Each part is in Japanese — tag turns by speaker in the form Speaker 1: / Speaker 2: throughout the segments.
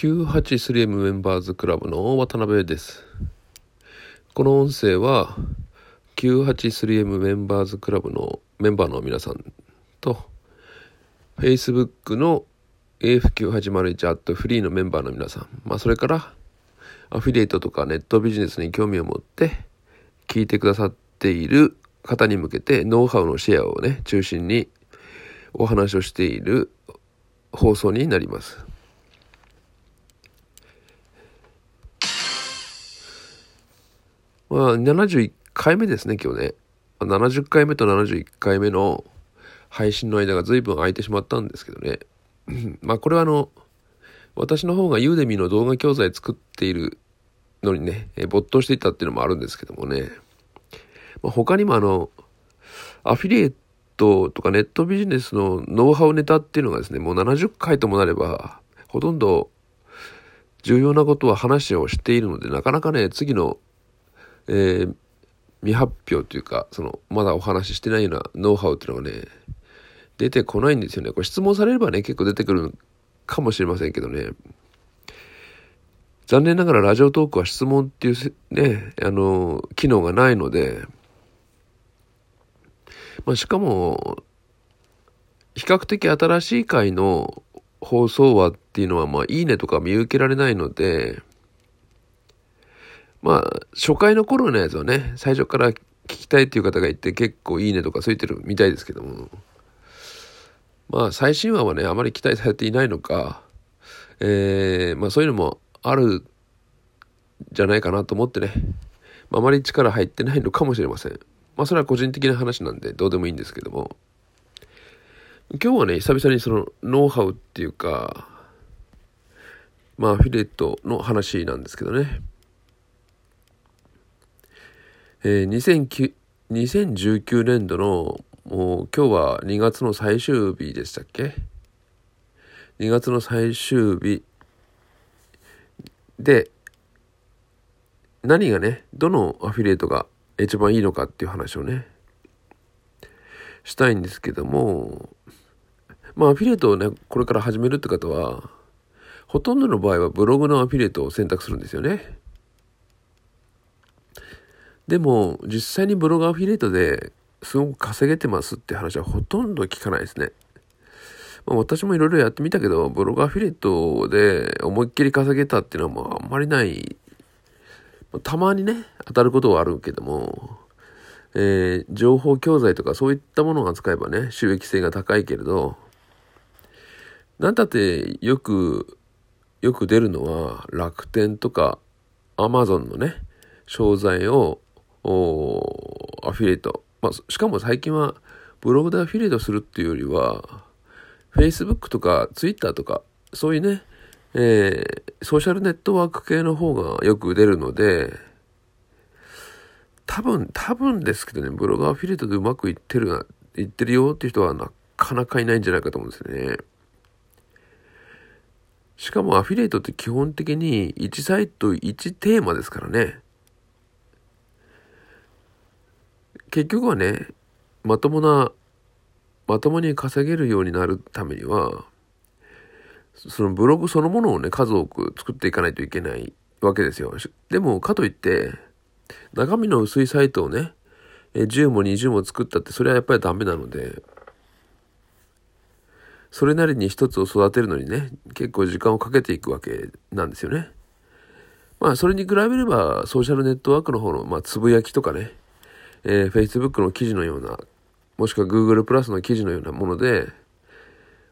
Speaker 1: 983M メンバーズクラブの渡辺です。この音声は 983M メンバーズクラブのメンバーの皆さんと Facebook の AF9801 アットフリーのメンバーの皆さん、まあそれからアフィリエイトとかネットビジネスに興味を持って聞いてくださっている方に向けてノウハウのシェアをね、中心にお話をしている放送になります。まあ、71回目ですね、今日ね。70回目と71回目の配信の間が随分空いてしまったんですけどね。まあ、これはあの、私の方がユーデミの動画教材作っているのにね、え没頭していたっていうのもあるんですけどもね。まあ、他にもあの、アフィリエイトとかネットビジネスのノウハウネタっていうのがですね、もう70回ともなれば、ほとんど重要なことは話をしているので、なかなかね、次のえー、未発表というか、その、まだお話ししてないようなノウハウっていうのがね、出てこないんですよね。これ質問されればね、結構出てくるかもしれませんけどね。残念ながらラジオトークは質問っていうね、あの、機能がないので、まあ、しかも、比較的新しい回の放送話っていうのは、まあ、いいねとか見受けられないので、まあ、初回の頃のやつをね、最初から聞きたいっていう方がいて結構いいねとかついてるみたいですけども、まあ、最新話はね、あまり期待されていないのか、えー、まあそういうのもあるじゃないかなと思ってね、まあ、あまり力入ってないのかもしれません。まあ、それは個人的な話なんでどうでもいいんですけども、今日はね、久々にそのノウハウっていうか、まあ、アフィリエイトの話なんですけどね。えー、2019年度のもう今日は2月の最終日でしたっけ ?2 月の最終日で何がね、どのアフィリエイトが一番いいのかっていう話をね、したいんですけども、まあアフィリエイトをね、これから始めるって方は、ほとんどの場合はブログのアフィリエイトを選択するんですよね。でも、実際にブログアフィリエイトですごく稼げてますって話はほとんど聞かないですね。まあ、私もいろいろやってみたけど、ブログアフィリエイトで思いっきり稼げたっていうのはもうあんまりない。たまにね、当たることはあるけども、えー、情報教材とかそういったものを扱えばね、収益性が高いけれど、なんだってよく、よく出るのは楽天とかアマゾンのね、商材をアフィリエイト。まあ、しかも最近はブログでアフィリエイトするっていうよりは、Facebook とか Twitter とか、そういうね、えー、ソーシャルネットワーク系の方がよく出るので、多分、多分ですけどね、ブログアフィリエイトでうまくいってるな、いってるよっていう人はなかなかいないんじゃないかと思うんですよね。しかもアフィリエイトって基本的に1サイト1テーマですからね。結局はね、まともな、まともに稼げるようになるためには、そのブログそのものをね、数多く作っていかないといけないわけですよ。でも、かといって、中身の薄いサイトをね、10も20も作ったって、それはやっぱりダメなので、それなりに一つを育てるのにね、結構時間をかけていくわけなんですよね。まあ、それに比べれば、ソーシャルネットワークの方の、まあ、つぶやきとかね、えー、Facebook の記事のような、もしくは Google プラスの記事のようなもので、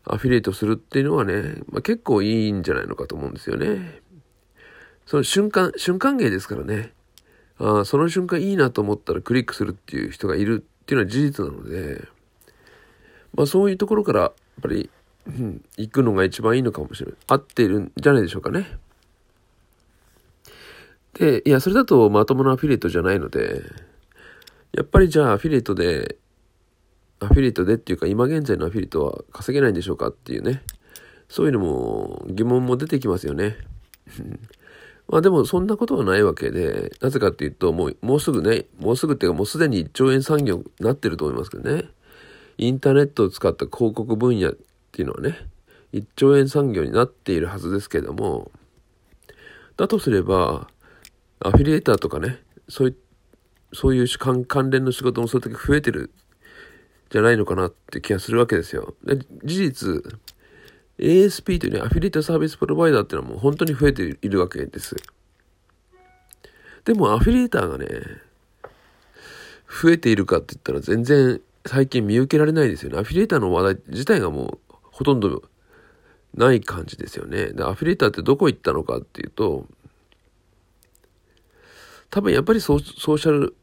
Speaker 1: アフィリエイトするっていうのはね、まあ、結構いいんじゃないのかと思うんですよね。その瞬間、瞬間芸ですからね。あその瞬間いいなと思ったらクリックするっていう人がいるっていうのは事実なので、まあそういうところから、やっぱり、うん、行くのが一番いいのかもしれない。合っているんじゃないでしょうかね。で、いや、それだとまともなアフィリエイトじゃないので、やっぱりじゃあアフィリエイトで、アフィリエイトでっていうか今現在のアフィリエイトは稼げないんでしょうかっていうね、そういうのも疑問も出てきますよね。まあでもそんなことはないわけで、なぜかっていうともう、もうすぐね、もうすぐっていうかもうすでに1兆円産業になってると思いますけどね。インターネットを使った広告分野っていうのはね、1兆円産業になっているはずですけども、だとすれば、アフィリエーターとかね、そういう、そういう関連の仕事もそれだけ増えてるじゃないのかなって気がするわけですよ。で事実、ASP というね、アフィリエイトサービスプロバイダーっていうのはもう本当に増えているわけです。でもアフィリエーターがね、増えているかって言ったら全然最近見受けられないですよね。アフィリエーターの話題自体がもうほとんどない感じですよね。で、アフィリエーターってどこ行ったのかっていうと、多分やっぱりソーシャル、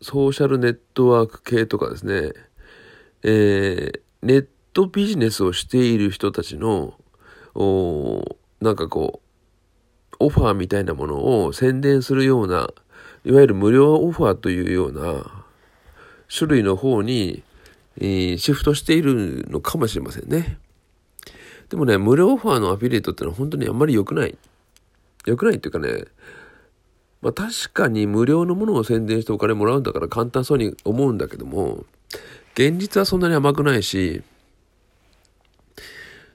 Speaker 1: ソーシャルネットワーク系とかですね、えー、ネットビジネスをしている人たちの、おなんかこう、オファーみたいなものを宣伝するような、いわゆる無料オファーというような種類の方に、えー、シフトしているのかもしれませんね。でもね、無料オファーのアフィリエイトってのは本当にあんまり良くない。良くないっていうかね、まあ確かに無料のものを宣伝してお金もらうんだから簡単そうに思うんだけども、現実はそんなに甘くないし、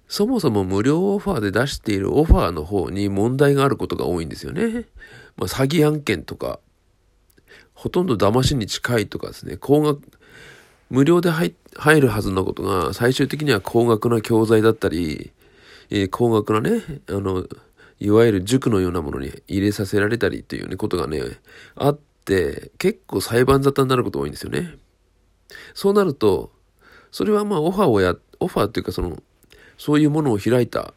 Speaker 1: そもそも無料オファーで出しているオファーの方に問題があることが多いんですよね。まあ、詐欺案件とか、ほとんど騙しに近いとかですね、高額、無料で入るはずのことが最終的には高額な教材だったり、えー、高額なね、あの、いわゆる塾のようなものに入れさせられたりっていうね、ことがね、あって、結構裁判沙汰になること多いんですよね。そうなると、それはまあオファーをや、オファーっていうかその、そういうものを開いた、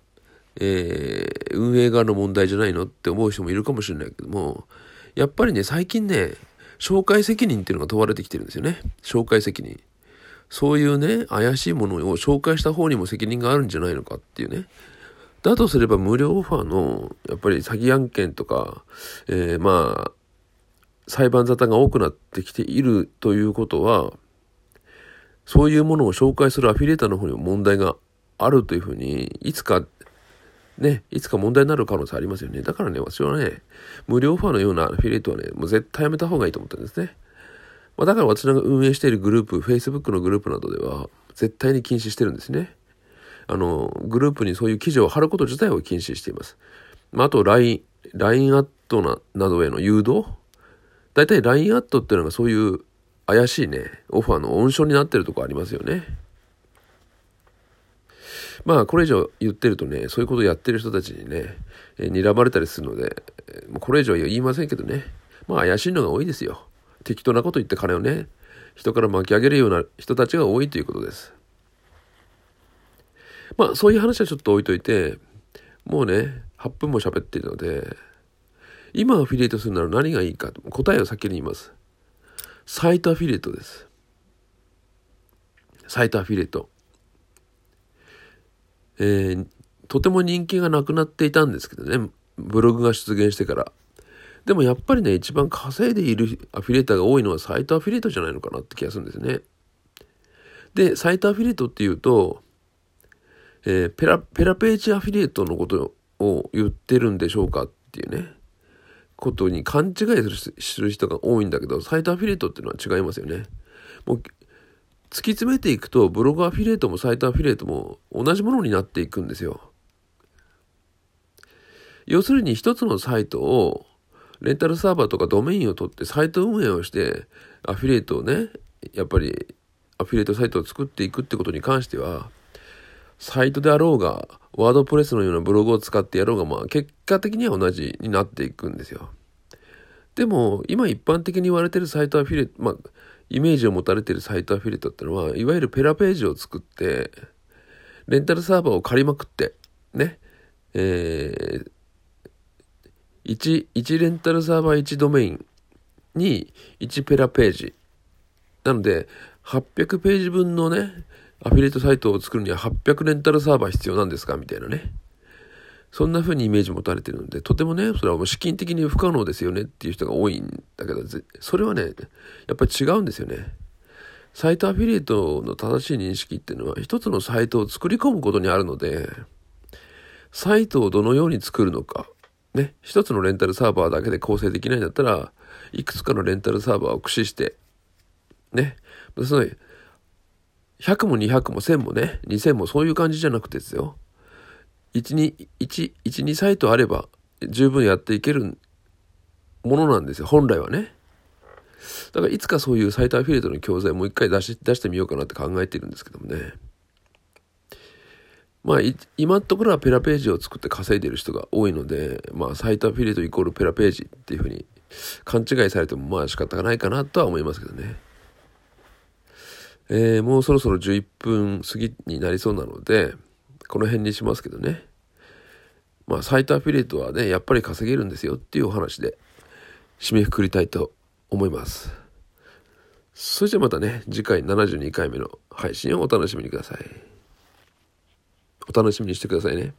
Speaker 1: えー、運営側の問題じゃないのって思う人もいるかもしれないけども、やっぱりね、最近ね、紹介責任っていうのが問われてきてるんですよね。紹介責任。そういうね、怪しいものを紹介した方にも責任があるんじゃないのかっていうね。だとすれば無料オファーの、やっぱり詐欺案件とか、えー、まあ、裁判沙汰が多くなってきているということは、そういうものを紹介するアフィリエーターの方にも問題があるというふうに、いつか、ね、いつか問題になる可能性ありますよね。だからね、私はね、無料オファーのようなアフィリエイトはね、もう絶対やめた方がいいと思ってるんですね。まあ、だから私が運営しているグループ、Facebook のグループなどでは、絶対に禁止してるんですね。あの、グループにそういう記事を貼ること自体を禁止しています。まあ、あと LINE、LINE アットななどへの誘導。大体 LINE アットっていうのがそういう怪しいね、オファーの温床になってるとこありますよね。まあ、これ以上言ってるとね、そういうことをやってる人たちにね、えー、睨まれたりするので、もうこれ以上は言いませんけどね、まあ怪しいのが多いですよ。適当なこと言って金をね、人から巻き上げるような人たちが多いということです。まあ、そういう話はちょっと置いといて、もうね、8分も喋っているので、今アフィリエイトするなら何がいいか、答えを先に言います。サイトアフィリエイトです。サイトアフィリエイト。えー、とても人気がなくなっていたんですけどね、ブログが出現してから。でもやっぱりね、一番稼いでいるアフィリエイターが多いのはサイトアフィリエイトじゃないのかなって気がするんですね。で、サイトアフィリエイトっていうと、えー、ペラ、ペラページアフィリエイトのことを言ってるんでしょうかっていうね。ことに勘違いする人が多いんだけど、サイトアフィリエイトっていうのは違いますよね。もう、突き詰めていくと、ブログアフィリエイトもサイトアフィリエイトも同じものになっていくんですよ。要するに一つのサイトを、レンタルサーバーとかドメインを取ってサイト運営をして、アフィリエイトをね、やっぱりアフィリエイトサイトを作っていくってことに関しては、サイトであろうが、ワードプレスのようなブログを使ってやろうが、まあ結果的には同じになっていくんですよ。でも、今一般的に言われてるサイトアフィリエイト、まあ、イメージを持たれてるサイトアフィリエイトってのは、いわゆるペラページを作って、レンタルサーバーを借りまくって、ね、えー、1レンタルサーバー1ドメインに1ペラページ。なので、800ページ分のね、アフィリエイトサイトを作るには800レンタルサーバー必要なんですか？みたいなね。そんな風にイメージ持たれてるので、とてもね、それはもう資金的に不可能ですよねっていう人が多いんだけど、それはね、やっぱり違うんですよね。サイトアフィリエイトの正しい認識っていうのは、一つのサイトを作り込むことにあるので、サイトをどのように作るのか、ね、一つのレンタルサーバーだけで構成できないんだったら、いくつかのレンタルサーバーを駆使して、ね、その100も200も1000もね、2000もそういう感じじゃなくてですよ。1、2、1、1、2サイトあれば、十分やっていけるものなんですよ、本来はね。だからいつかそういうサイトアフィリエイトの教材もう一回出し出してみようかなって考えてるんですけどもね。まあ、今のところはペラページを作って稼いでる人が多いので、まあ、サイトアフィリエイトイコールペラページっていうふうに勘違いされてもまあ仕方がないかなとは思いますけどね。えー、もうそろそろ11分過ぎになりそうなので、この辺にしますけどね。まあ、サイトアフィリエイトはね、やっぱり稼げるんですよっていうお話で締めくくりたいと思います。それじゃまたね、次回72回目の配信をお楽しみにください。お楽しみにしてくださいね。